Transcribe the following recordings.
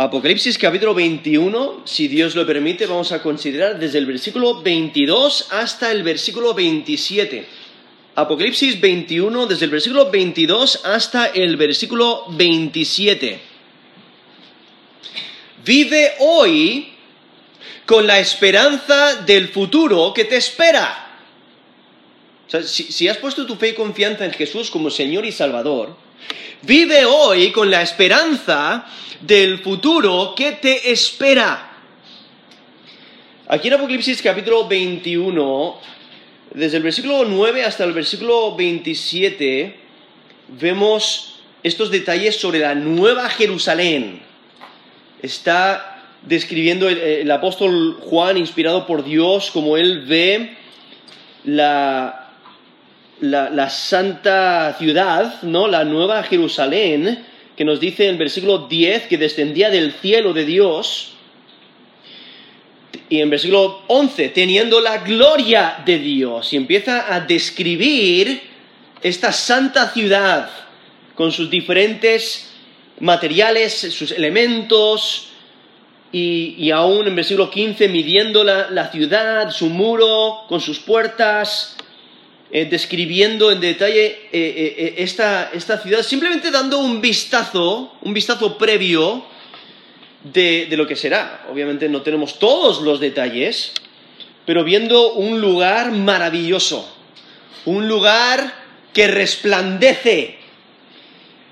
Apocalipsis capítulo 21, si Dios lo permite, vamos a considerar desde el versículo 22 hasta el versículo 27. Apocalipsis 21, desde el versículo 22 hasta el versículo 27. Vive hoy con la esperanza del futuro que te espera. O sea, si, si has puesto tu fe y confianza en Jesús como Señor y Salvador, vive hoy con la esperanza del futuro que te espera. Aquí en Apocalipsis capítulo 21, desde el versículo 9 hasta el versículo 27, vemos estos detalles sobre la nueva Jerusalén. Está describiendo el, el apóstol Juan, inspirado por Dios, como él ve la, la, santa ciudad, ¿no? La nueva Jerusalén, que nos dice en el versículo 10 que descendía del cielo de Dios. Y en versículo 11, teniendo la gloria de Dios. Y empieza a describir esta santa ciudad con sus diferentes materiales, sus elementos, y, aún en versículo 15 midiendo la, ciudad, su muro, con sus puertas, eh, describiendo en detalle eh, eh, esta, esta, ciudad, simplemente dando un vistazo, un vistazo previo de, de lo que será. Obviamente no tenemos todos los detalles, pero viendo un lugar maravilloso, un lugar que resplandece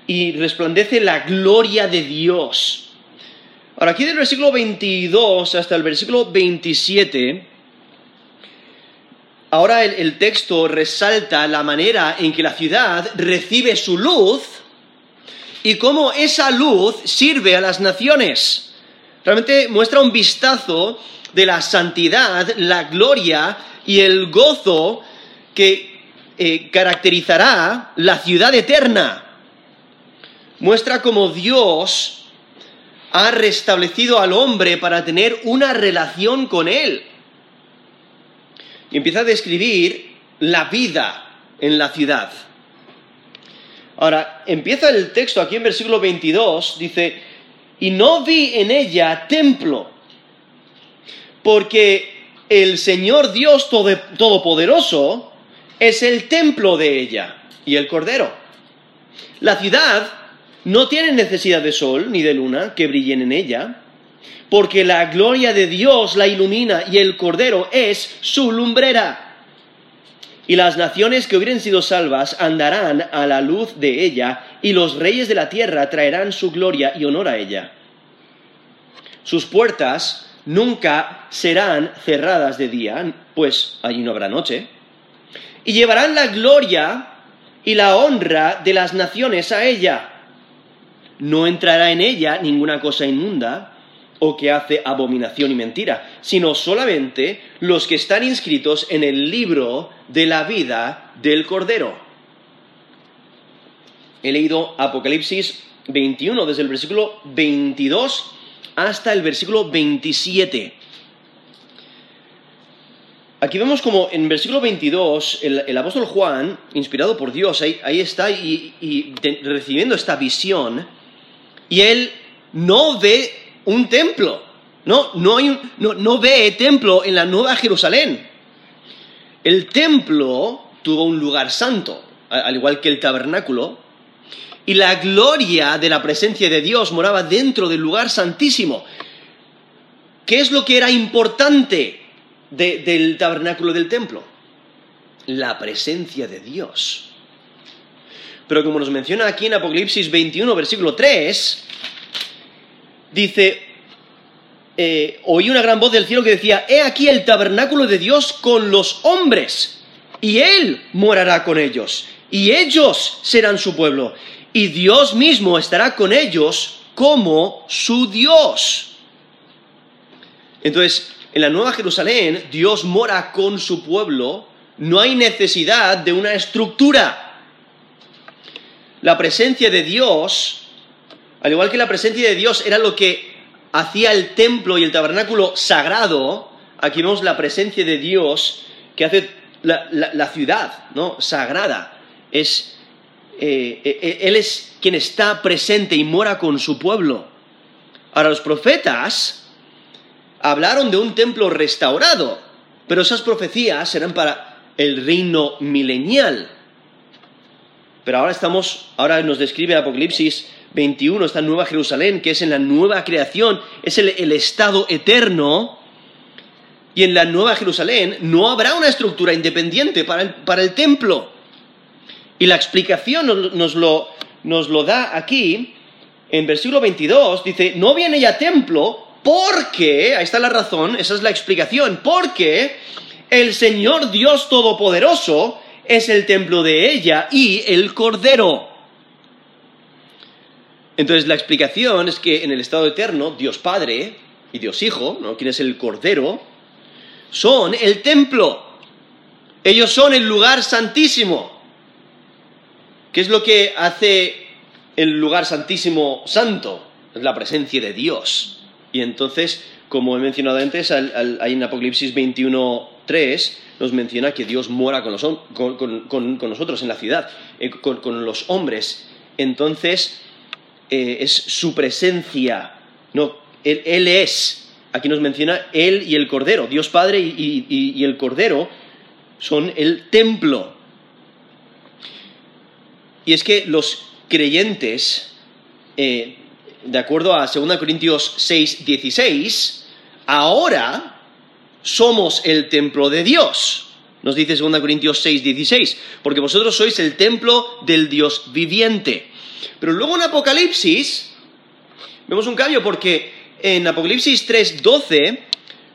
y resplandece la gloria de Dios. Ahora, aquí del versículo 22 hasta el versículo 27, ahora el, texto resalta la manera en que la ciudad recibe su luz y cómo esa luz sirve a las naciones. Realmente muestra un vistazo de la santidad, la gloria y el gozo que eh, caracterizará la ciudad eterna. Muestra cómo Dios ha restablecido al hombre para tener una relación con él. Y empieza a describir la vida en la ciudad. Ahora, empieza el texto aquí en versículo 22, dice, y no vi en ella templo, porque el Señor Dios Todopoderoso es el templo de ella y el Cordero. La ciudad no tiene necesidad de sol ni de luna que brillen en ella, porque la gloria de Dios la ilumina y el Cordero es su lumbrera. Y las naciones que hubieran sido salvas andarán a la luz de ella, y los reyes de la tierra traerán su gloria y honor a ella. Sus puertas nunca serán cerradas de día, pues allí no habrá noche, y llevarán la gloria y la honra de las naciones a ella no entrará en ella ninguna cosa inmunda o que hace abominación y mentira, sino solamente los que están inscritos en el libro de la vida del Cordero. He leído Apocalipsis 21 desde el versículo 22 hasta el versículo 27. Aquí vemos como en versículo 22 el, el apóstol Juan, inspirado por Dios, ahí, está y, recibiendo esta visión, y él no ve un templo, no, no, hay no, no ve templo en la Nueva Jerusalén. El templo tuvo un lugar santo, al igual que el tabernáculo, y la gloria de la presencia de Dios moraba dentro del lugar santísimo. ¿Qué es lo que era importante de, del tabernáculo del templo? La presencia de Dios. Pero como nos menciona aquí en Apocalipsis 21, versículo 3, dice, eh, oí una gran voz del cielo que decía, he aquí el tabernáculo de Dios con los hombres, y Él morará con ellos, y ellos serán su pueblo, y Dios mismo estará con ellos como su Dios. Entonces, en la Nueva Jerusalén, Dios mora con su pueblo, no hay necesidad de una estructura la presencia de Dios, al igual que la presencia de Dios era lo que hacía el templo y el tabernáculo sagrado, aquí vemos la presencia de Dios que hace la, ciudad ¿no? sagrada. Es, eh, eh, él es quien está presente y mora con su pueblo. Ahora, los profetas hablaron de un templo restaurado, pero esas profecías eran para el reino milenial. Pero ahora estamos, ahora nos describe Apocalipsis 21, esta nueva Jerusalén, que es en la nueva creación, es el, estado eterno. Y en la nueva Jerusalén no habrá una estructura independiente para el, para el templo. Y la explicación nos, lo, nos lo da aquí, en versículo 22, dice, no viene ya templo porque, ahí está la razón, esa es la explicación, porque el Señor Dios Todopoderoso es el templo de ella y el Cordero. Entonces la explicación es que en el estado eterno, Dios Padre y Dios Hijo, ¿no? quien es el Cordero, son el templo. Ellos son el lugar santísimo. ¿Qué es lo que hace el lugar santísimo santo? Es la presencia de Dios. Y entonces, como he mencionado antes, hay en Apocalipsis 21.3 nos menciona que Dios mora con, nosotros en la ciudad, eh, con, los hombres. Entonces, eh, es su presencia, no, él, es, aquí nos menciona Él y el Cordero, Dios Padre y, el Cordero son el templo. Y es que los creyentes, eh, de acuerdo a 2 Corintios 6, 16, ahora somos el templo de Dios. Nos dice 2 Corintios 6, 16, porque vosotros sois el templo del Dios viviente. Pero luego en Apocalipsis vemos un cambio porque en Apocalipsis 3, 12,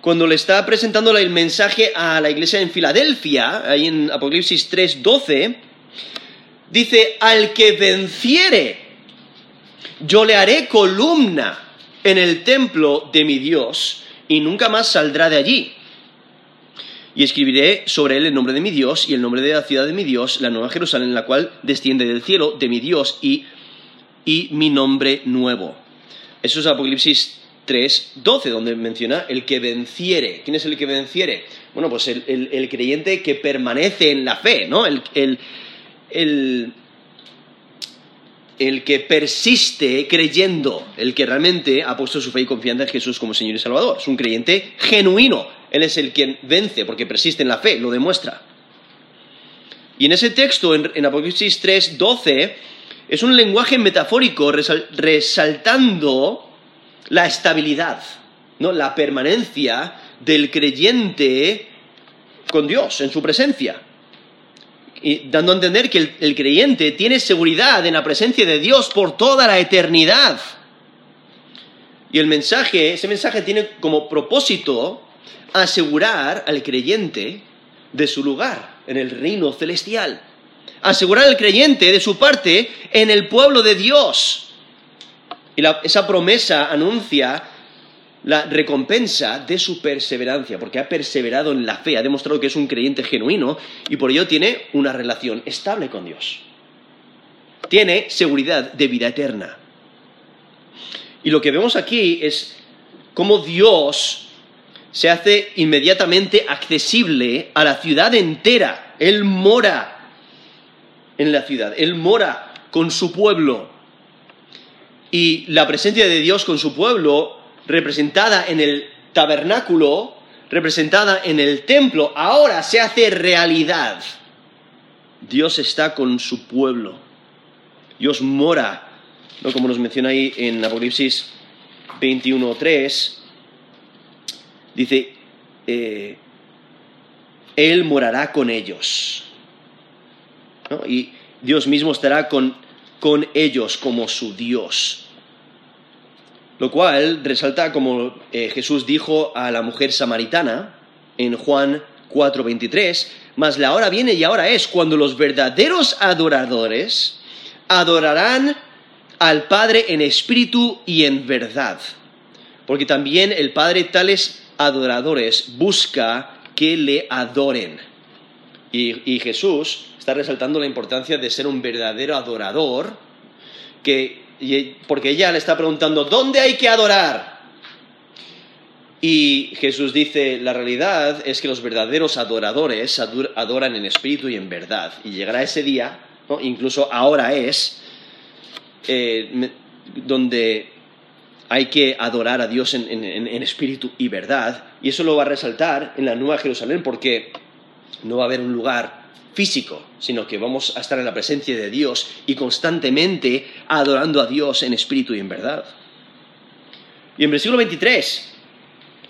cuando le está presentando el mensaje a la iglesia en Filadelfia, ahí en Apocalipsis 3, 12, dice, al que venciere, yo le haré columna en el templo de mi Dios y nunca más saldrá de allí. Y escribiré sobre él el nombre de mi Dios y el nombre de la ciudad de mi Dios, la nueva Jerusalén, la cual desciende del cielo de mi Dios y, mi nombre nuevo. Eso es Apocalipsis 3, 12, donde menciona el que venciere. ¿Quién es el que venciere? Bueno, pues el, creyente que permanece en la fe, ¿no? el, el que persiste creyendo, el que realmente ha puesto su fe y confianza en Jesús como Señor y Salvador. Es un creyente genuino. Él es el quien vence porque persiste en la fe, lo demuestra. Y en ese texto, en, Apocalipsis 3, 12, es un lenguaje metafórico resaltando la estabilidad, ¿no? la permanencia del creyente con Dios, en su presencia y dando a entender que el, creyente tiene seguridad en la presencia de Dios por toda la eternidad. Y el mensaje, ese mensaje tiene como propósito asegurar al creyente de su lugar en el reino celestial. Asegurar al creyente de su parte en el pueblo de Dios. Y esa promesa anuncia la recompensa de su perseverancia, porque ha perseverado en la fe, ha demostrado que es un creyente genuino y por ello tiene una relación estable con Dios. Tiene seguridad de vida eterna. Y lo que vemos aquí es cómo Dios se hace inmediatamente accesible a la ciudad entera. Él mora en la ciudad, Él mora con su pueblo. Y la presencia de Dios con su pueblo representada en el tabernáculo, representada en el templo, ahora se hace realidad. Dios está con su pueblo. Dios mora, ¿no? como nos menciona ahí en Apocalipsis 21.3, dice, eh, Él morará con ellos. Y Dios mismo estará con ellos como su Dios. Lo cual resalta como eh, Jesús dijo a la mujer samaritana en Juan 4:23, mas la hora viene y ahora es cuando los verdaderos adoradores adorarán al Padre en espíritu y en verdad. Porque también el Padre tales adoradores busca que le adoren. Y, y Jesús está resaltando la importancia de ser un verdadero adorador que porque ella le está preguntando, ¿dónde hay que adorar? Y Jesús dice, la realidad es que los verdaderos adoradores adoran en espíritu y en verdad. Y llegará ese día, incluso ahora es, eh, donde hay que adorar a Dios en, espíritu y verdad, y eso lo va a resaltar en la Nueva Jerusalén porque no va a haber un lugar físico, sino que vamos a estar en la presencia de Dios y constantemente adorando a Dios en espíritu y en verdad. Y en versículo 23,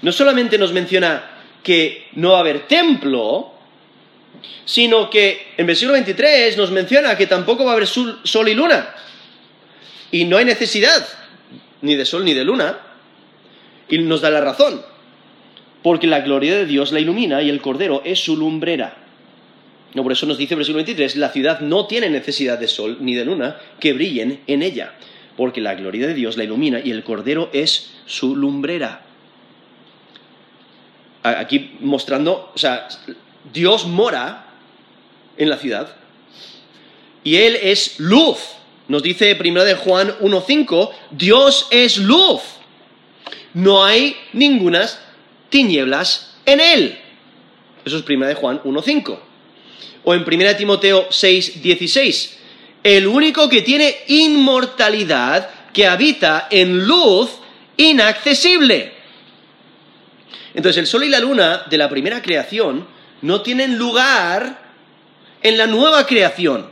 no solamente nos menciona que no va a haber templo, sino que en versículo 23 nos menciona que tampoco va a haber sol y luna. Y no hay necesidad ni de sol ni de luna. Y nos da la razón. Porque la gloria de Dios la ilumina y el Cordero es su lumbrera. No, por eso nos dice versículo 23, la ciudad no tiene necesidad de sol ni de luna que brillen en ella, porque la gloria de Dios la ilumina y el Cordero es su lumbrera. Aquí mostrando, o sea, Dios mora en la ciudad y Él es luz. Nos dice 1 de Juan 1.5, Dios es luz. No hay ningunas tinieblas en Él. Eso es 1 de Juan 1.5. O en 1 Timoteo 6.16, el único que tiene inmortalidad, que habita en luz inaccesible. Entonces el sol y la luna de la primera creación no tienen lugar en la nueva creación.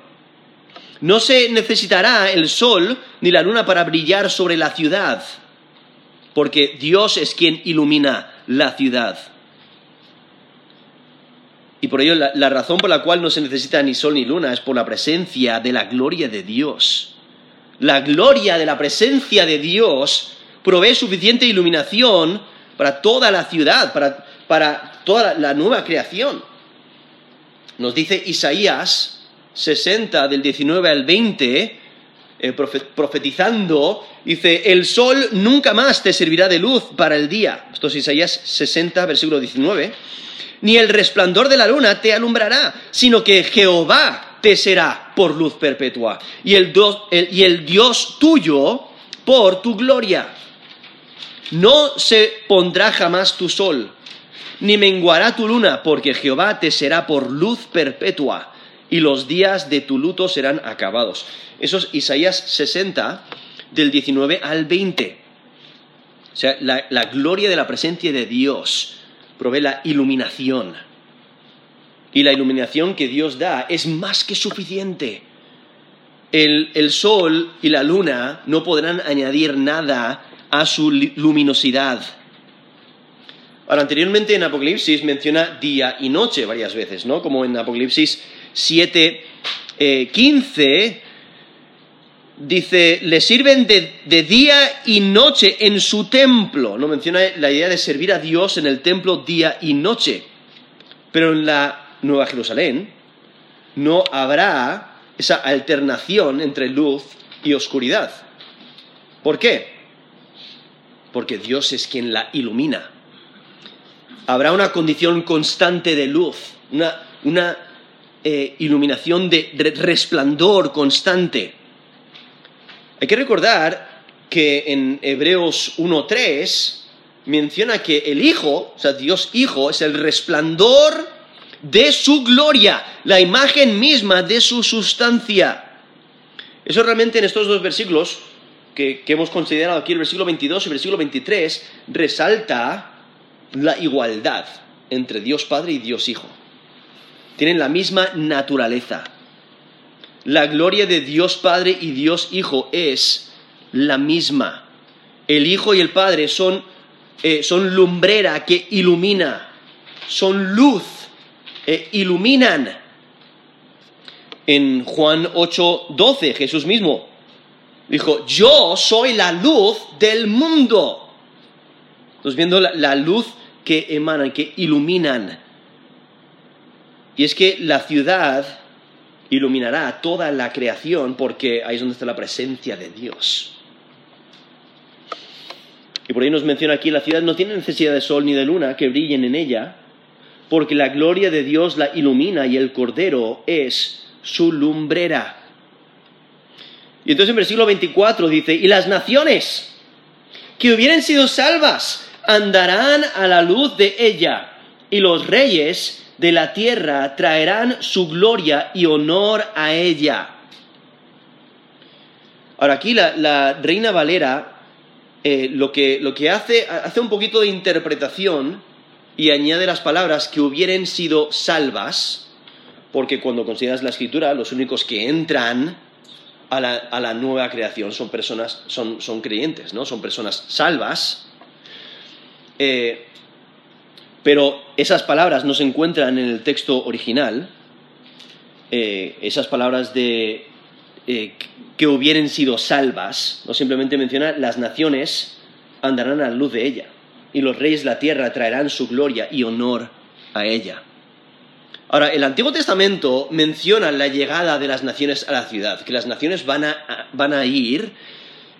No se necesitará el sol ni la luna para brillar sobre la ciudad, porque Dios es quien ilumina la ciudad. Y por ello la, razón por la cual no se necesita ni sol ni luna es por la presencia de la gloria de Dios. La gloria de la presencia de Dios provee suficiente iluminación para toda la ciudad, para, toda la nueva creación. Nos dice Isaías 60 del 19 al 20, eh, profetizando, dice, el sol nunca más te servirá de luz para el día. Esto es Isaías 60, versículo 19. Ni el resplandor de la luna te alumbrará, sino que Jehová te será por luz perpetua, y el, y el Dios tuyo por tu gloria. No se pondrá jamás tu sol, ni menguará tu luna, porque Jehová te será por luz perpetua, y los días de tu luto serán acabados. Eso es Isaías 60, del 19 al 20. O sea, la, gloria de la presencia de Dios provee la iluminación. Y la iluminación que Dios da es más que suficiente. el, sol y la luna no podrán añadir nada a su luminosidad. Ahora, anteriormente en Apocalipsis menciona día y noche varias veces, ¿no? Como en Apocalipsis 7, 15, eh, dice, le sirven de, día y noche en su templo. No menciona la idea de servir a Dios en el templo día y noche. Pero en la Nueva Jerusalén no habrá esa alternación entre luz y oscuridad. ¿Por qué? Porque Dios es quien la ilumina habrá una condición constante de luz, una, eh, iluminación de, resplandor constante. Hay que recordar que en Hebreos 1.3 menciona que el Hijo, o sea, Dios Hijo, es el resplandor de su gloria, la imagen misma de su sustancia. Eso realmente en estos dos versículos que, que hemos considerado aquí, el versículo 22 y el versículo 23, resalta la igualdad entre Dios Padre y Dios Hijo. Tienen la misma naturaleza. La gloria de Dios Padre y Dios Hijo es la misma. El Hijo y el Padre son, eh, son lumbrera que ilumina, son luz, eh, iluminan. En Juan 8, 12, Jesús mismo dijo, yo soy la luz del mundo. Estamos viendo la luz que emanan, que iluminan. Y es que la ciudad iluminará toda la creación porque ahí es donde está la presencia de Dios. Y por ahí nos menciona aquí, la ciudad no tiene necesidad de sol ni de luna que brillen en ella, porque la gloria de Dios la ilumina y el Cordero es su lumbrera. Y entonces en versículo 24 dice, y las naciones que hubieran sido salvas andarán a la luz de ella, y los reyes de la tierra traerán su gloria y honor a ella. Ahora aquí la, Reina Valera eh, lo, que, lo que hace, hace un poquito de interpretación y añade las palabras que hubieran sido salvas, porque cuando consideras la escritura, los únicos que entran a la, nueva creación son personas, son, son, creyentes, ¿no? Son personas salvas. Eh, pero esas palabras no se encuentran en el texto original. Eh, esas palabras de eh, que hubieran sido salvas, no simplemente menciona las naciones andarán a la luz de ella y los reyes de la tierra traerán su gloria y honor a ella. Ahora, el Antiguo Testamento menciona la llegada de las naciones a la ciudad, que las naciones van a, ir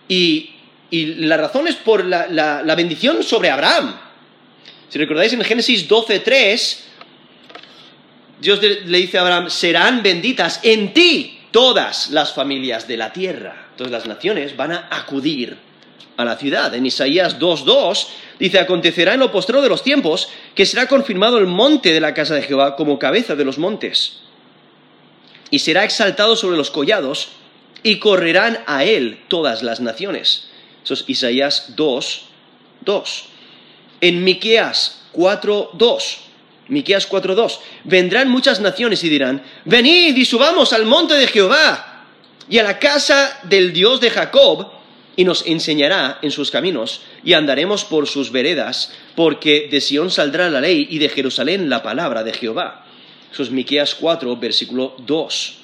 y, la razón es por la, bendición sobre Abraham. Si recordáis en Génesis 12.3, Dios le dice a Abraham, serán benditas en ti todas las familias de la tierra. Entonces las naciones van a acudir a la ciudad. En Isaías 2.2 dice, acontecerá en lo postrero de los tiempos que será confirmado el monte de la casa de Jehová como cabeza de los montes. Y será exaltado sobre los collados y correrán a él todas las naciones. Eso es Isaías 2.2. En Miqueas 4.2. Miqueas 4.2. Vendrán muchas naciones y dirán, venid y subamos al monte de Jehová y a la casa del Dios de Jacob y nos enseñará en sus caminos, y andaremos por sus veredas, porque de Sión saldrá la ley y de Jerusalén la palabra de Jehová. Eso es Miqueas 4, versículo 2.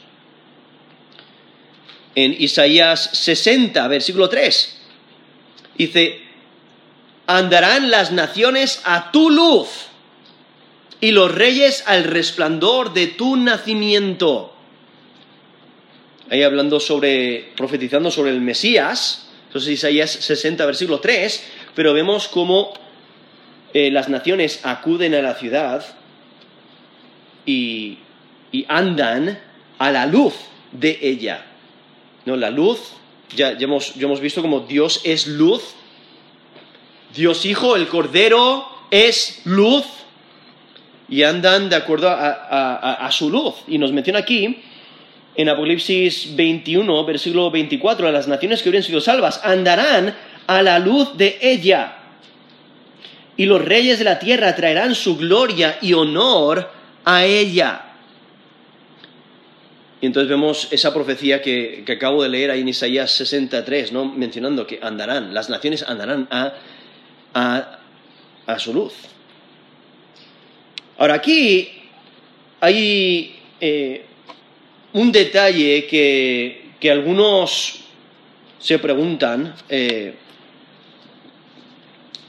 En Isaías 60, versículo 3, dice, andarán las naciones a tu luz y los reyes al resplandor de tu nacimiento. Ahí hablando sobre, profetizando sobre el Mesías, entonces Isaías 60, versículo 3, pero vemos cómo eh, las naciones acuden a la ciudad y, andan a la luz de ella. ¿No? La luz, ya, hemos, visto como Dios es luz, Dios Hijo, el Cordero es luz, y andan de acuerdo a, su luz. Y nos menciona aquí en Apocalipsis 21, versículo 24, a las naciones que hubieran sido salvas, andarán a la luz de ella. Y los reyes de la tierra traerán su gloria y honor a ella. Y entonces vemos esa profecía que, acabo de leer ahí en Isaías 63, ¿no? mencionando que andarán, las naciones andarán a, a, su luz. Ahora aquí hay eh, un detalle que, algunos se preguntan, eh,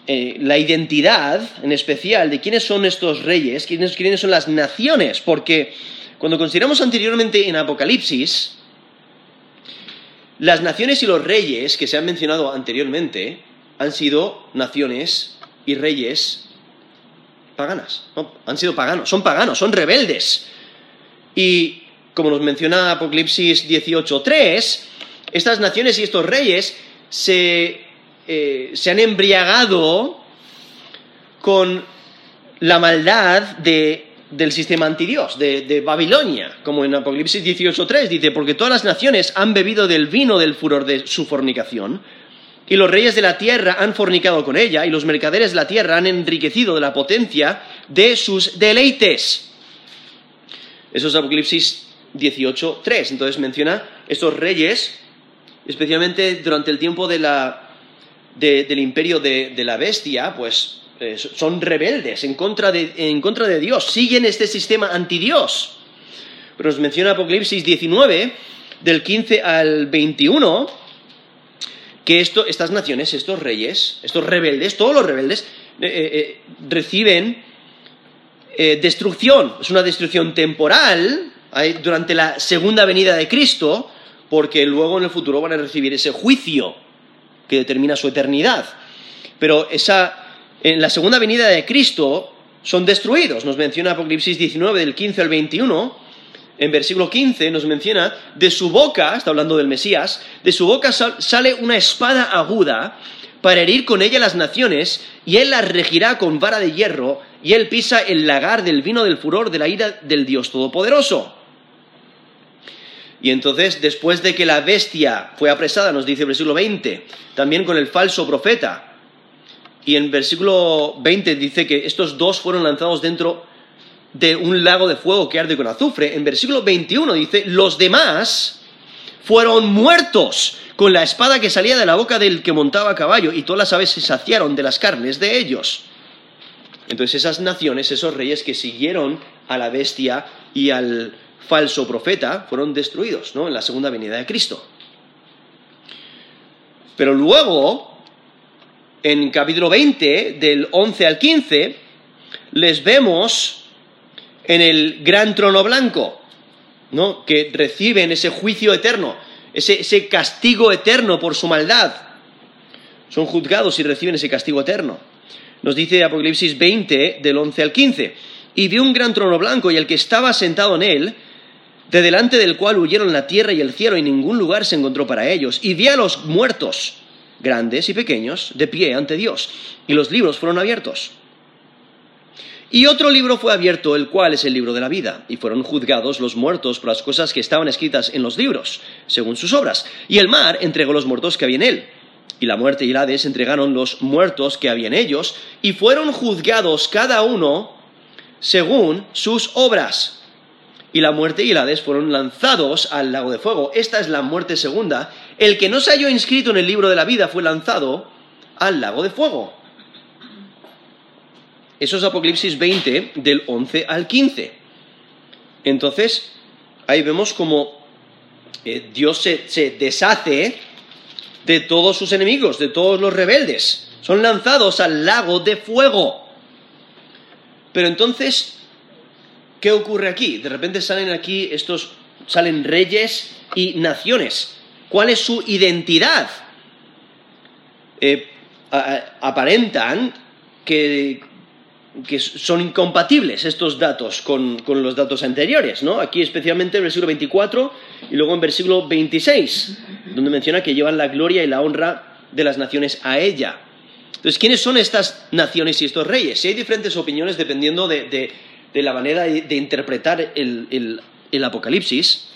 eh, la identidad en especial de quiénes son estos reyes, quiénes, quiénes son las naciones, porque cuando consideramos anteriormente en Apocalipsis, las naciones y los reyes que se han mencionado anteriormente han sido naciones y reyes paganas, han sido paganos, son paganos, son rebeldes. Y como nos menciona Apocalipsis 18.3, estas naciones y estos reyes se, eh, se han embriagado con la maldad del sistema antidios, de, de Babilonia, como en Apocalipsis 18.3 dice, porque todas las naciones han bebido del vino del furor de su fornicación, y los reyes de la tierra han fornicado con ella, y los mercaderes de la tierra han enriquecido de la potencia de sus deleites. Eso es Apocalipsis 18.3. Entonces menciona estos reyes, especialmente durante el tiempo del imperio de, la bestia, pues eh, son rebeldes en contra, de, en contra de Dios, siguen este sistema antidios. Pero nos menciona Apocalipsis 19, del 15 al 21, que estas naciones, estos reyes, estos rebeldes, todos los rebeldes, eh, eh, reciben destrucción. Es una destrucción temporal, durante la segunda venida de Cristo, porque luego en el futuro van a recibir ese juicio que determina su eternidad. Pero en la segunda venida de Cristo son destruidos. Nos menciona Apocalipsis 19 del 15 al 21. En versículo 15 nos menciona, de su boca, está hablando del Mesías, de su boca sale una espada aguda para herir con ella las naciones, y él las regirá con vara de hierro, y él pisa el lagar del vino del furor de la ira del Dios Todopoderoso. Y entonces, después de que la bestia fue apresada, nos dice el versículo 20, también con el falso profeta. Y en versículo 20 dice que estos dos fueron lanzados dentro de un lago de fuego que arde con azufre. En versículo 21 dice, los demás fueron muertos con la espada que salía de la boca del que montaba a caballo, y todas las aves se saciaron de las carnes de ellos. Entonces esas naciones, esos reyes que siguieron a la bestia y al falso profeta, fueron destruidos, ¿no? En la segunda venida de Cristo. Pero luego, en capítulo 20, del 11 al 15, les vemos en el gran trono blanco, ¿no? Que reciben ese juicio eterno, ese, ese castigo eterno por su maldad. Son juzgados y reciben ese castigo eterno. Nos dice Apocalipsis 20, del 11 al 15. Y vi un gran trono blanco y el que estaba sentado en él, de delante del cual huyeron la tierra y el cielo y ningún lugar se encontró para ellos. Y vi a los muertos, grandes y pequeños, de pie ante Dios. Y los libros fueron abiertos. Y otro libro fue abierto, el cual es el libro de la vida, y fueron juzgados los muertos por las cosas que estaban escritas en los libros, según sus obras. Y el mar entregó los muertos que había en él y la muerte y el Hades entregaron los muertos que había en ellos, y fueron juzgados cada uno según sus obras. Y la muerte y el fueron lanzados al lago de fuego. Esta es la muerte segunda. El que no se halló inscrito en el libro de la vida fue lanzado al lago de fuego. Eso es Apocalipsis 20, del 11 al 15. Entonces, ahí vemos como eh, Dios se, deshace de todos sus enemigos, de todos los rebeldes. Son lanzados al lago de fuego. Pero entonces, ¿qué ocurre aquí? De repente salen aquí estos, salen reyes y naciones. ¿Cuál es su identidad? Eh, aparentan que, que son incompatibles estos datos con, los datos anteriores, ¿no? Aquí especialmente en el versículo 24 y luego en versículo 26, donde menciona que llevan la gloria y la honra de las naciones a ella. Entonces, ¿quiénes son estas naciones y estos reyes? Si hay diferentes opiniones dependiendo de, la manera de, interpretar el, Apocalipsis.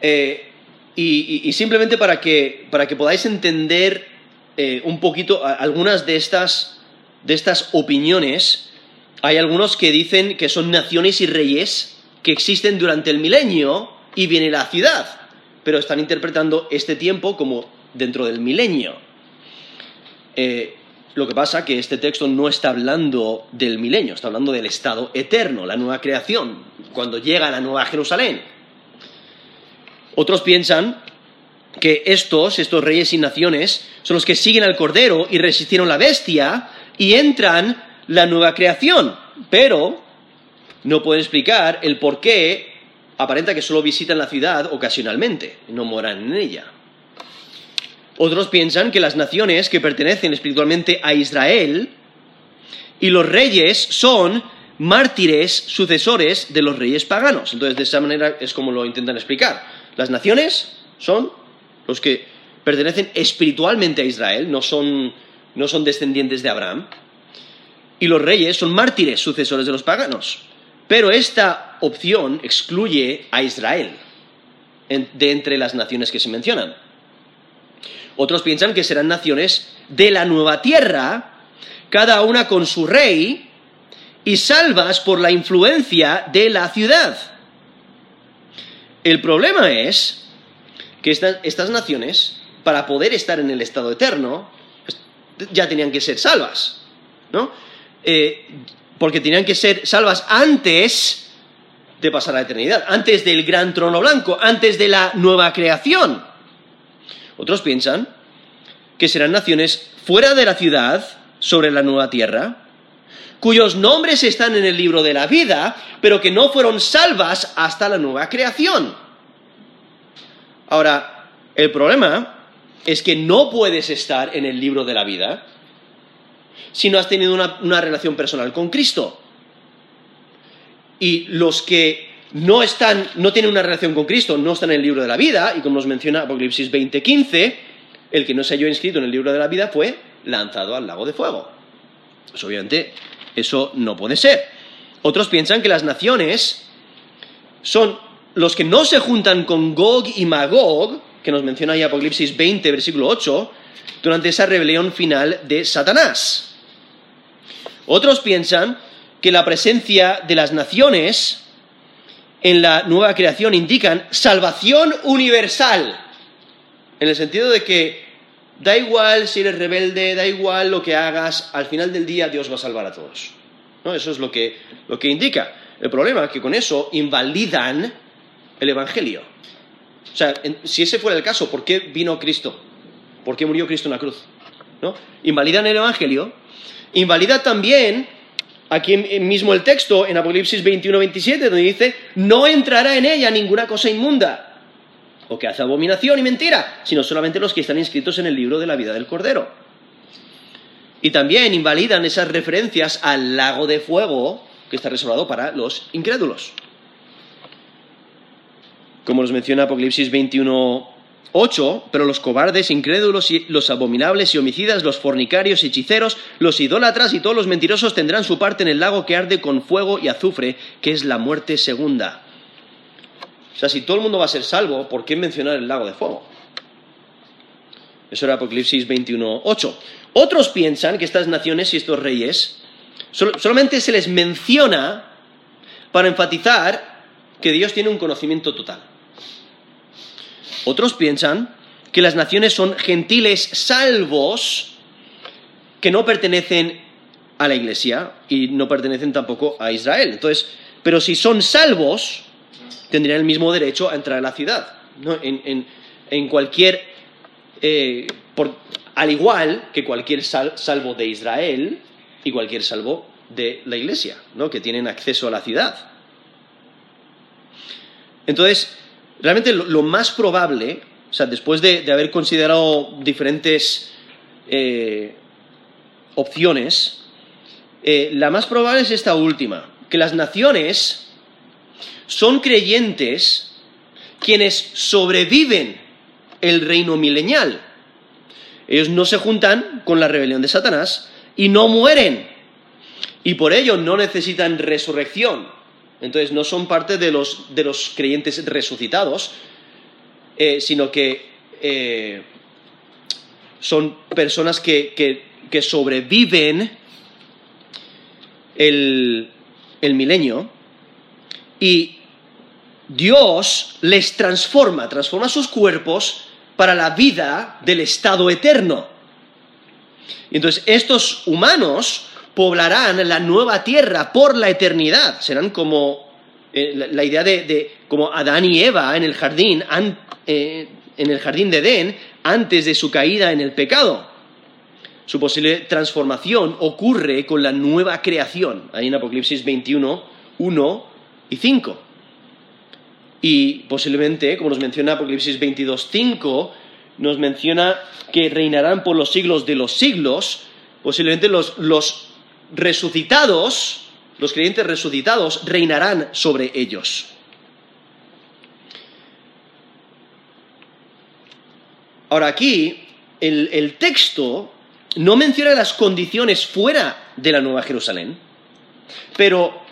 Eh, y, simplemente para que, podáis entender eh, un poquito algunas de estas de estas opiniones, hay algunos que dicen que son naciones y reyes que existen durante el milenio y viene la ciudad, pero están interpretando este tiempo como dentro del milenio. Eh, lo que pasa que este texto no está hablando del milenio, está hablando del estado eterno, la nueva creación, cuando llega la nueva Jerusalén. Otros piensan que estos, estos reyes y naciones, son los que siguen al Cordero y resistieron la bestia, y entran la nueva creación, pero no pueden explicar el por qué aparenta que solo visitan la ciudad ocasionalmente, no moran en ella. Otros piensan que las naciones que pertenecen espiritualmente a Israel y los reyes son mártires sucesores de los reyes paganos. Entonces, de esa manera es como lo intentan explicar. Las naciones son los que pertenecen espiritualmente a Israel, no son no son descendientes de Abraham. Y los reyes son mártires, sucesores de los paganos. Pero esta opción excluye a Israel de entre las naciones que se mencionan. Otros piensan que serán naciones de la nueva tierra, cada una con su rey, y salvas por la influencia de la ciudad. El problema es que estas naciones, para poder estar en el estado eterno, ya tenían que ser salvas, ¿no? Eh, porque tenían que ser salvas antes de pasar a la eternidad, antes del gran trono blanco, antes de la nueva creación. Otros piensan que serán naciones fuera de la ciudad, sobre la nueva tierra, cuyos nombres están en el libro de la vida, pero que no fueron salvas hasta la nueva creación. Ahora, el problema es que no puedes estar en el libro de la vida si no has tenido una, relación personal con Cristo. Y los que no, están, no tienen una relación con Cristo no están en el libro de la vida, y como nos menciona Apocalipsis 20:15, el que no se halló inscrito en el libro de la vida fue lanzado al lago de fuego. Pues obviamente eso no puede ser. Otros piensan que las naciones son los que no se juntan con Gog y Magog, que nos menciona ahí Apocalipsis 20, versículo 8, durante esa rebelión final de Satanás. Otros piensan que la presencia de las naciones en la nueva creación indican salvación universal, en el sentido de que da igual si eres rebelde, da igual lo que hagas, al final del día Dios va a salvar a todos. ¿No? Eso es lo que, lo que indica. El problema es que con eso invalidan el Evangelio. O sea, si ese fuera el caso, ¿por qué vino Cristo? ¿Por qué murió Cristo en la cruz? ¿No? Invalidan el Evangelio. Invalida también, aquí mismo el texto, en Apocalipsis 21-27, donde dice, no entrará en ella ninguna cosa inmunda o que hace abominación y mentira, sino solamente los que están inscritos en el libro de la vida del Cordero. Y también invalidan esas referencias al lago de fuego que está reservado para los incrédulos. Como nos menciona Apocalipsis 21, 8, pero los cobardes, incrédulos, los abominables y homicidas, los fornicarios y hechiceros, los idólatras y todos los mentirosos tendrán su parte en el lago que arde con fuego y azufre, que es la muerte segunda. O sea, si todo el mundo va a ser salvo, ¿por qué mencionar el lago de fuego? Eso era Apocalipsis 21, 8. Otros piensan que estas naciones y estos reyes solamente se les menciona para enfatizar que Dios tiene un conocimiento total. Otros piensan que las naciones son gentiles salvos que no pertenecen a la iglesia y no pertenecen tampoco a Israel. Entonces, pero si son salvos, tendrían el mismo derecho a entrar a la ciudad. En, cualquier, eh, al igual que cualquier salvo de Israel y cualquier salvo de la iglesia, ¿no? que tienen acceso a la ciudad. Entonces, realmente lo, más probable, o sea, después de, haber considerado diferentes eh, opciones, eh, la más probable es esta última, que las naciones son creyentes quienes sobreviven el reino milenial. Ellos no se juntan con la rebelión de Satanás y no mueren. Y por ello no necesitan resurrección. Entonces no son parte de los, creyentes resucitados, eh, sino que eh, son personas que, sobreviven el, el milenio y Dios les transforma, transforma sus cuerpos para la vida del estado eterno. Entonces estos humanos poblarán la nueva tierra por la eternidad. Serán como eh, la, idea de, como Adán y Eva en el jardín, eh, en el jardín de Edén, antes de su caída en el pecado. Su posible transformación ocurre con la nueva creación, ahí en Apocalipsis 21, 1 y 5. Y posiblemente, como nos menciona Apocalipsis 22, 5, nos menciona que reinarán por los siglos de los siglos, posiblemente los, los resucitados, los creyentes resucitados, reinarán sobre ellos. Ahora aquí, el, texto no menciona las condiciones fuera de la Nueva Jerusalén, pero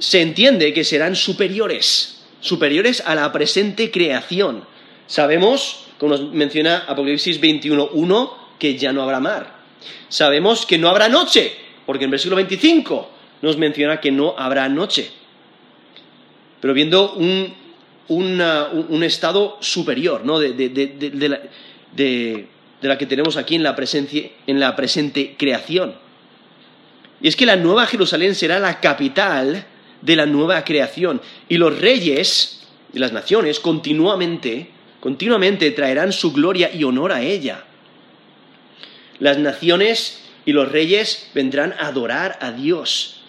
se entiende que serán superiores, superiores a la presente creación. Sabemos, como nos menciona Apocalipsis 21.1, que ya no habrá mar. Sabemos que no habrá noche, porque en el versículo 25 nos menciona que no habrá noche. Pero viendo un, estado superior ¿no? de, la, que tenemos aquí en la, en la presente creación. Y es que la nueva Jerusalén será la capital de la nueva creación. Y los reyes y las naciones continuamente, continuamente traerán su gloria y honor a ella. Las naciones y los reyes vendrán a adorar a Dios.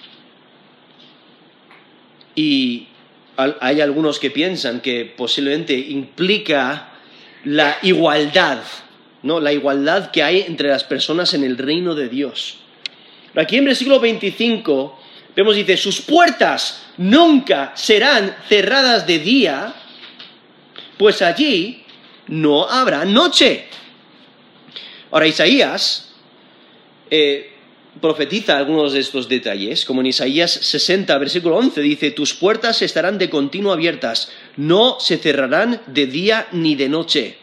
Y hay algunos que piensan que posiblemente implica la igualdad, ¿no? La igualdad que hay entre las personas en el reino de Dios. Aquí en el versículo 25 vemos, dice, sus puertas nunca serán cerradas de día, pues allí no habrá noche. Ahora Isaías eh, profetiza algunos de estos detalles, como en Isaías 60, versículo 11, dice, tus puertas estarán de continuo abiertas, no se cerrarán de día ni de noche.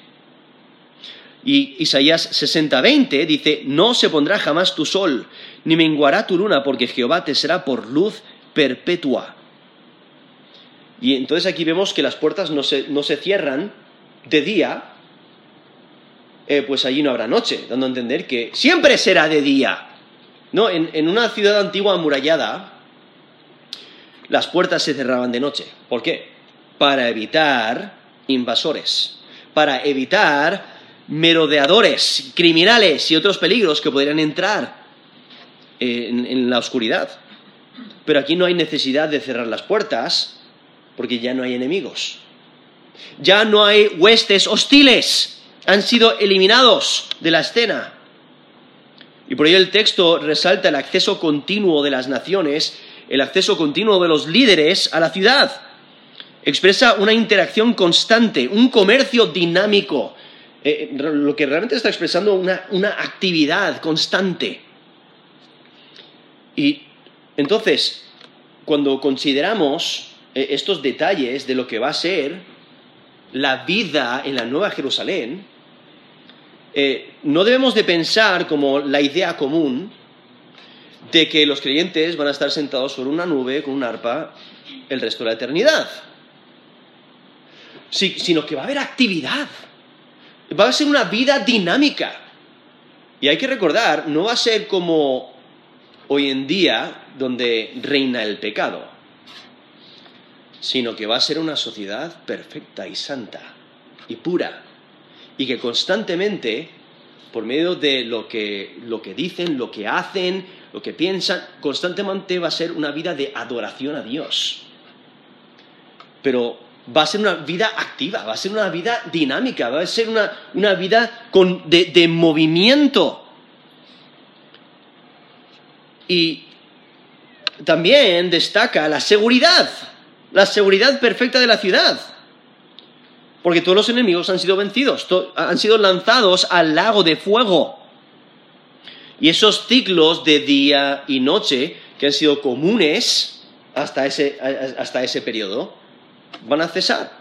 Y Isaías 60, 20 dice, no se pondrá jamás tu sol, ni menguará tu luna, porque Jehová te será por luz perpetua. Y entonces aquí vemos que las puertas no se, no se cierran de día, eh, pues allí no habrá noche, dando a entender que siempre será de día. No, en, una ciudad antigua amurallada, las puertas se cerraban de noche. ¿Por qué? Para evitar invasores, para evitar merodeadores, criminales y otros peligros que podrían entrar en, en, la oscuridad. Pero aquí no hay necesidad de cerrar las puertas porque ya no hay enemigos. Ya no hay huestes hostiles. Han sido eliminados de la escena. Y por ello el texto resalta el acceso continuo de las naciones, el acceso continuo de los líderes a la ciudad. Expresa una interacción constante, un comercio dinámico, eh, lo que realmente está expresando una, una actividad constante. Y entonces, cuando consideramos eh, estos detalles de lo que va a ser la vida en la Nueva Jerusalén, eh, no debemos de pensar como la idea común de que los creyentes van a estar sentados sobre una nube con un arpa el resto de la eternidad, sí, sino que va a haber actividad, va a ser una vida dinámica. Y hay que recordar, no va a ser como hoy en día donde reina el pecado, sino que va a ser una sociedad perfecta y santa y pura y que constantemente, por medio de lo que, lo que dicen, lo que hacen, lo que piensan, constantemente va a ser una vida de adoración a Dios. Pero va a ser una vida activa, va a ser una vida dinámica, va a ser una, una vida con, de, de movimiento. Y también destaca la seguridad, la seguridad perfecta de la ciudad porque todos los enemigos han sido vencidos, han sido lanzados al lago de fuego. Y esos ciclos de día y noche que han sido comunes hasta ese, hasta ese periodo van a cesar.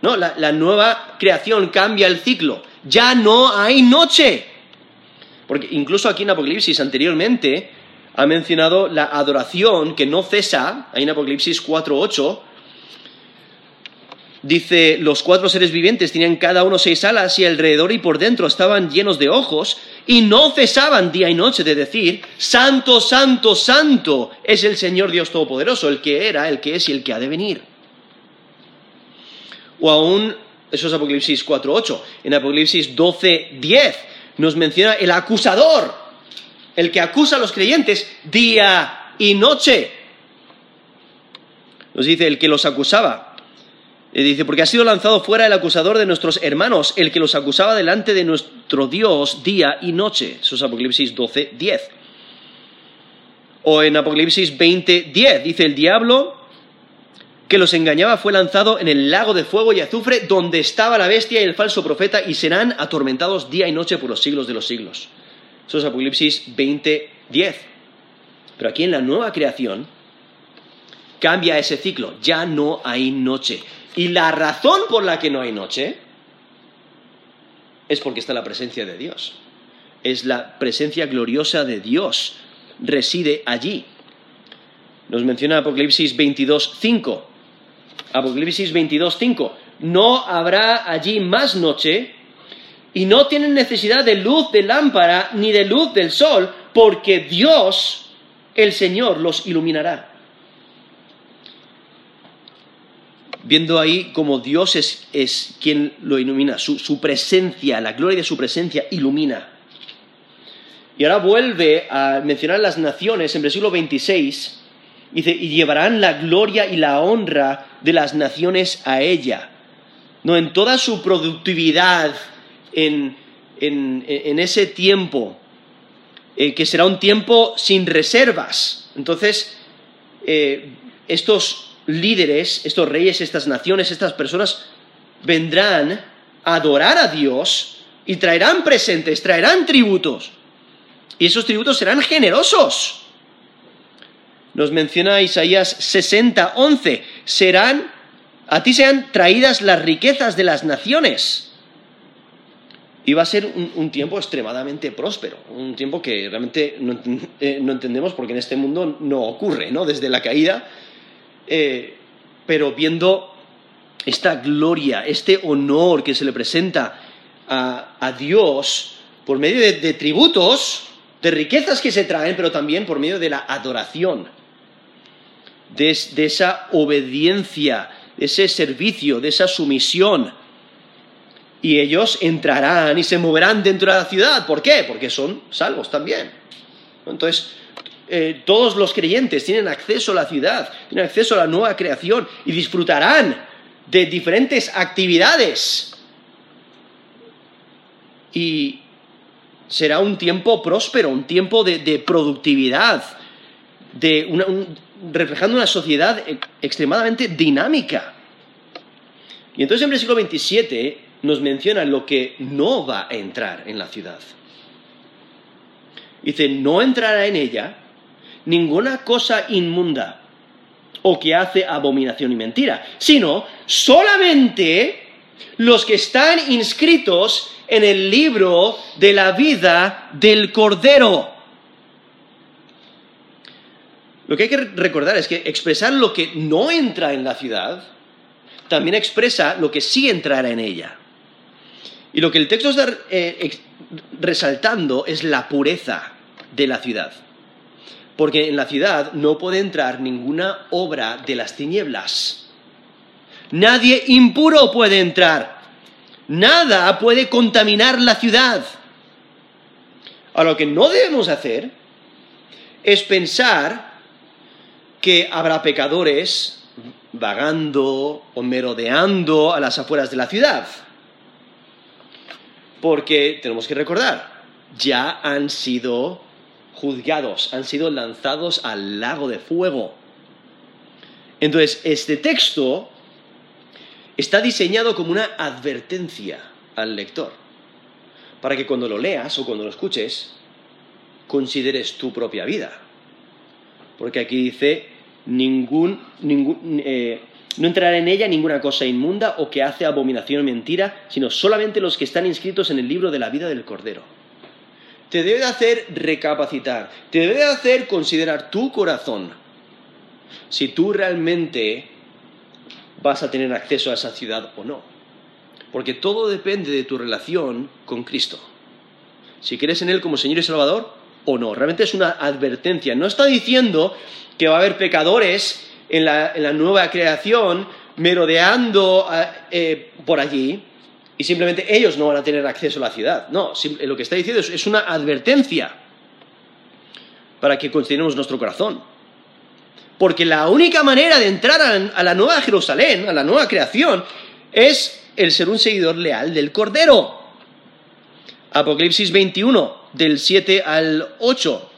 No, la, la nueva creación cambia el ciclo. Ya no hay noche. Porque incluso aquí en Apocalipsis anteriormente ha mencionado la adoración que no cesa, ahí en Apocalipsis 4.8, Dice, los cuatro seres vivientes tenían cada uno seis alas y alrededor y por dentro estaban llenos de ojos y no cesaban día y noche de decir, Santo, Santo, Santo es el Señor Dios Todopoderoso, el que era, el que es y el que ha de venir. O aún, eso es Apocalipsis 4.8, en Apocalipsis 12.10 nos menciona el acusador, el que acusa a los creyentes día y noche. Nos dice el que los acusaba, y dice, porque ha sido lanzado fuera el acusador de nuestros hermanos, el que los acusaba delante de nuestro Dios día y noche. Eso es Apocalipsis 12, 10. O en Apocalipsis 20, 10, dice, el diablo que los engañaba fue lanzado en el lago de fuego y azufre donde estaba la bestia y el falso profeta y serán atormentados día y noche por los siglos de los siglos. Eso es Apocalipsis 20, 10. Pero aquí en la nueva creación cambia ese ciclo, ya no hay noche. Y la razón por la que no hay noche es porque está la presencia de Dios. Es la presencia gloriosa de Dios. Reside allí. Nos menciona Apocalipsis 22.5. Apocalipsis 22.5. No habrá allí más noche y no tienen necesidad de luz de lámpara ni de luz del sol, porque Dios, el Señor, los iluminará. Viendo ahí como Dios es, quien lo ilumina, su, presencia, la gloria de su presencia ilumina. Y ahora vuelve a mencionar las naciones en versículo 26, dice, y llevarán la gloria y la honra de las naciones a ella. No, en toda su productividad en, ese tiempo, eh, que será un tiempo sin reservas. Entonces, eh, estos líderes, estos reyes, estas naciones, estas personas vendrán a adorar a Dios y traerán presentes, traerán tributos. y esos tributos serán generosos. Nos menciona Isaías 60, 11, serán, a ti sean traídas las riquezas de las naciones. Y va a ser un, tiempo extremadamente próspero, un tiempo que realmente eh, no, entendemos porque en este mundo no ocurre, ¿no? Desde la caída, eh, pero viendo esta gloria, este honor que se le presenta a, Dios por medio de, tributos, de riquezas que se traen, pero también por medio de la adoración, de esa obediencia, de ese servicio, de esa sumisión y ellos entrarán y se moverán dentro de la ciudad. ¿Por qué? Porque son salvos también. Entonces, eh, todos los creyentes tienen acceso a la ciudad, tienen acceso a la nueva creación y disfrutarán de diferentes actividades. Y será un tiempo próspero, un tiempo de, productividad, de reflejando una sociedad extremadamente dinámica. Y entonces en versículo 27 nos menciona lo que no va a entrar en la ciudad. Dice, no entrará en ella ninguna cosa inmunda o que hace abominación y mentira, sino solamente los que están inscritos en el libro de la vida del Cordero. Lo que hay que recordar es que expresar lo que no entra en la ciudad también expresa lo que sí entrará en ella. Y lo que el texto está eh, resaltando es la pureza de la ciudad. Porque en la ciudad no puede entrar ninguna obra de las tinieblas. Nadie impuro puede entrar. Nada puede contaminar la ciudad. A lo que no debemos hacer es pensar que habrá pecadores vagando o merodeando a las afueras de la ciudad. Porque tenemos que recordar, ya han sido juzgados, han sido lanzados al lago de fuego. Entonces, este texto está diseñado como una advertencia al lector, para que cuando lo leas o cuando lo escuches, consideres tu propia vida. Porque aquí dice, ningún, ningún eh, no entrará en ella ninguna cosa inmunda o que hace abominación o mentira, sino solamente los que están inscritos en el libro de la vida del Cordero. Te debe de hacer recapacitar, te debe de hacer considerar tu corazón, si tú realmente vas a tener acceso a esa ciudad o no. Porque todo depende de tu relación con Cristo. Si crees en Él como Señor y Salvador o no. Realmente es una advertencia. No está diciendo que va a haber pecadores en la, nueva creación merodeando eh, por allí y simplemente ellos no van a tener acceso a la ciudad. No, lo que está diciendo es, una advertencia para que consideremos nuestro corazón. Porque la única manera de entrar a, la nueva Jerusalén, a la nueva creación, es el ser un seguidor leal del Cordero. Apocalipsis 21, del 7 al 8.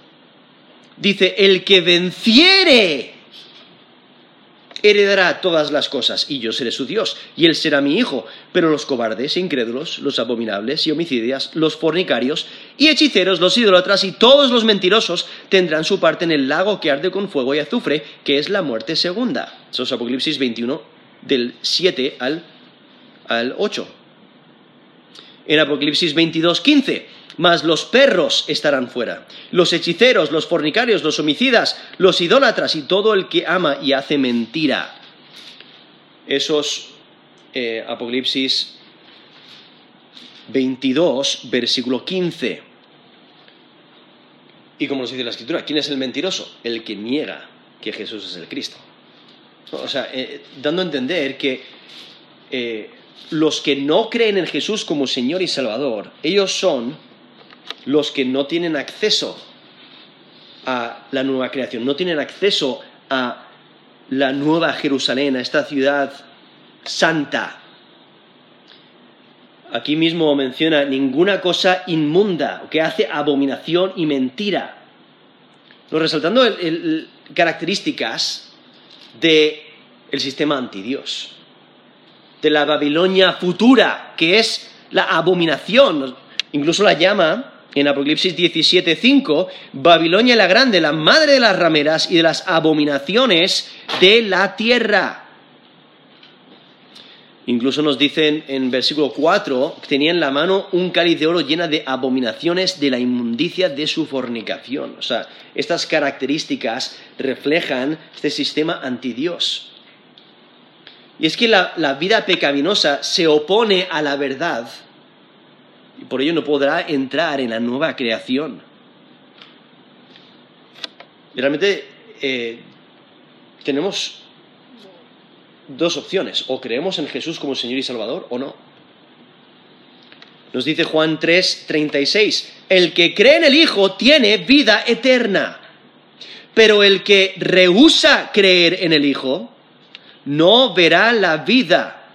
Dice, el que venciere heredará todas las cosas, y yo seré su Dios, y él será mi hijo. Pero los cobardes incrédulos, los abominables y homicidias, los fornicarios y hechiceros, los idólatras y todos los mentirosos tendrán su parte en el lago que arde con fuego y azufre, que es la muerte segunda. Eso es Apocalipsis 21, del 7 al, al 8. En Apocalipsis 22, 15 mas los perros estarán fuera. Los hechiceros, los fornicarios, los homicidas, los idólatras y todo el que ama y hace mentira. Esos eh, Apocalipsis 22, versículo 15. Y como nos dice la Escritura, ¿quién es el mentiroso? El que niega que Jesús es el Cristo. O sea, eh, dando a entender que eh, los que no creen en Jesús como Señor y Salvador, ellos son los que no tienen acceso a la nueva creación, no tienen acceso a la nueva Jerusalén, a esta ciudad santa. Aquí mismo menciona ninguna cosa inmunda que hace abominación y mentira. resaltando características del el sistema antidios, de la Babilonia futura, que es la abominación. Incluso la llama en Apocalipsis 17:5, Babilonia la grande, la madre de las rameras y de las abominaciones de la tierra. Incluso nos dicen en versículo 4, que tenía en la mano un cáliz de oro llena de abominaciones de la inmundicia de su fornicación. O sea, estas características reflejan este sistema antidios. Y es que la, la vida pecaminosa se opone a la verdad y por ello no podrá entrar en la nueva creación. Realmente eh, tenemos dos opciones, o creemos en Jesús como Señor y Salvador o no. Nos dice Juan 3, 36, el que cree en el Hijo tiene vida eterna, pero el que rehúsa creer en el Hijo no verá la vida,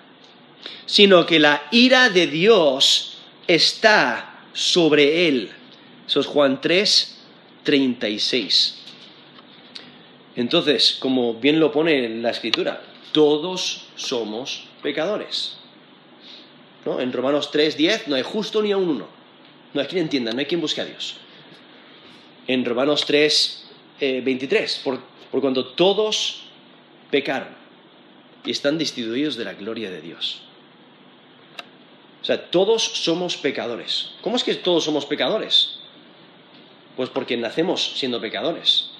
sino que la ira de Dios está sobre él. Eso es Juan 3, 36. Entonces, como bien lo pone la escritura, todos somos pecadores. ¿No? En Romanos 3, 10 no hay justo ni a un uno. No hay quien entienda, no hay quien busque a Dios. En Romanos 3, 23, eh, por, por cuanto todos pecaron y están destituidos de la gloria de Dios. O sea, todos somos pecadores. ¿Cómo es que todos somos pecadores? Pues porque nacemos siendo pecadores.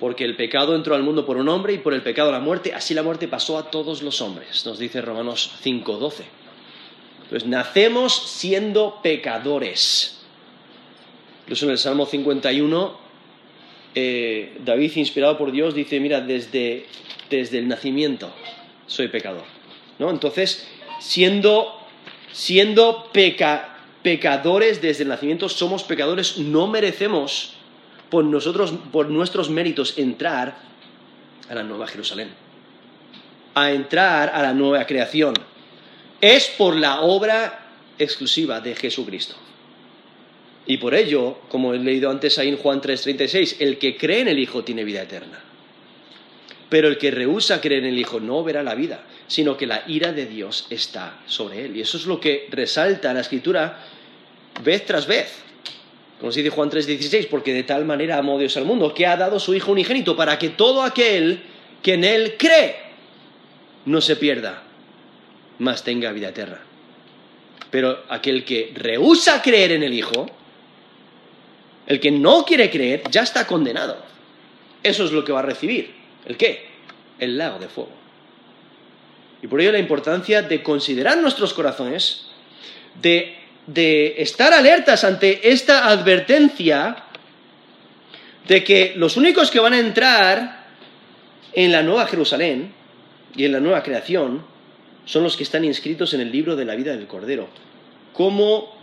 Porque el pecado entró al mundo por un hombre y por el pecado la muerte, así la muerte pasó a todos los hombres, nos dice Romanos 5:12. Entonces, nacemos siendo pecadores. Incluso en el Salmo 51, eh, David, inspirado por Dios, dice, mira, desde, desde el nacimiento soy pecador. ¿No? Entonces, siendo siendo pecadores desde el nacimiento, somos pecadores, no merecemos por nosotros, por nuestros méritos, entrar a la nueva Jerusalén, a entrar a la nueva creación. Es por la obra exclusiva de Jesucristo. Y por ello, como he leído antes ahí en Juan 3:36, el que cree en el Hijo tiene vida eterna. Pero el que rehúsa creer en el Hijo no verá la vida, sino que la ira de Dios está sobre él. Y eso es lo que resalta la Escritura vez tras vez. Como se dice Juan 3:16, porque de tal manera amó Dios al mundo, que ha dado su Hijo unigénito, para que todo aquel que en Él cree no se pierda, mas tenga vida eterna. Pero aquel que rehúsa creer en el Hijo, el que no quiere creer, ya está condenado. Eso es lo que va a recibir. ¿El qué? El lago de fuego. Y por ello la importancia de considerar nuestros corazones, de, de estar alertas ante esta advertencia de que los únicos que van a entrar en la nueva Jerusalén y en la nueva creación son los que están inscritos en el libro de la vida del Cordero. ¿Cómo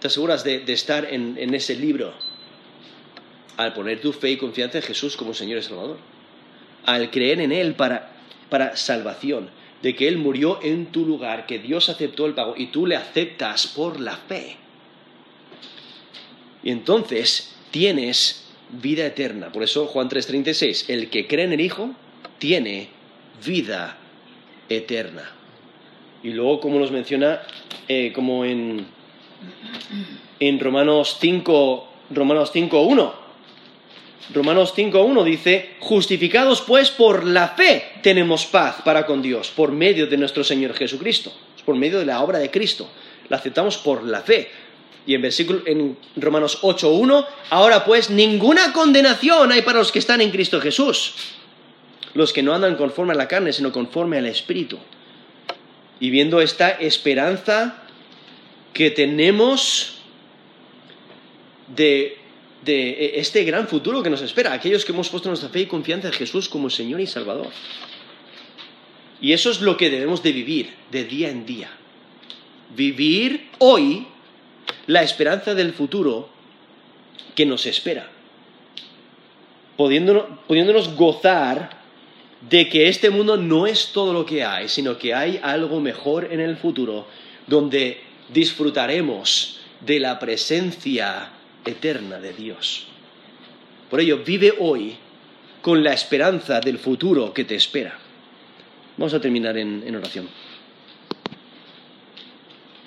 te aseguras de, estar en, en, ese libro? Al poner tu fe y confianza en Jesús como Señor y Salvador. Al creer en Él para para salvación, de que Él murió en tu lugar, que Dios aceptó el pago y tú le aceptas por la fe. Y entonces tienes vida eterna. Por eso Juan 3:36, el que cree en el Hijo tiene vida eterna. Y luego, como nos menciona, eh, como en, en Romanos 5, Romanos 5.1, Romanos 5.1 dice, justificados pues por la fe tenemos paz para con Dios, por medio de nuestro Señor Jesucristo, por medio de la obra de Cristo. La aceptamos por la fe. Y en, versículo, en Romanos 8.1, ahora pues ninguna condenación hay para los que están en Cristo Jesús, los que no andan conforme a la carne, sino conforme al Espíritu. Y viendo esta esperanza que tenemos de de e, este gran futuro que nos espera, aquellos que hemos puesto nuestra fe y confianza en Jesús como Señor y Salvador. Y eso es lo que debemos de vivir de día en día. Vivir hoy la esperanza del futuro que nos espera. Pudiéndonos, pudiéndonos gozar de que este mundo no es todo lo que hay, sino que hay algo mejor en el futuro donde disfrutaremos de la presencia eterna de Dios. Por ello, vive hoy con la esperanza del futuro que te espera. Vamos a terminar en, en oración.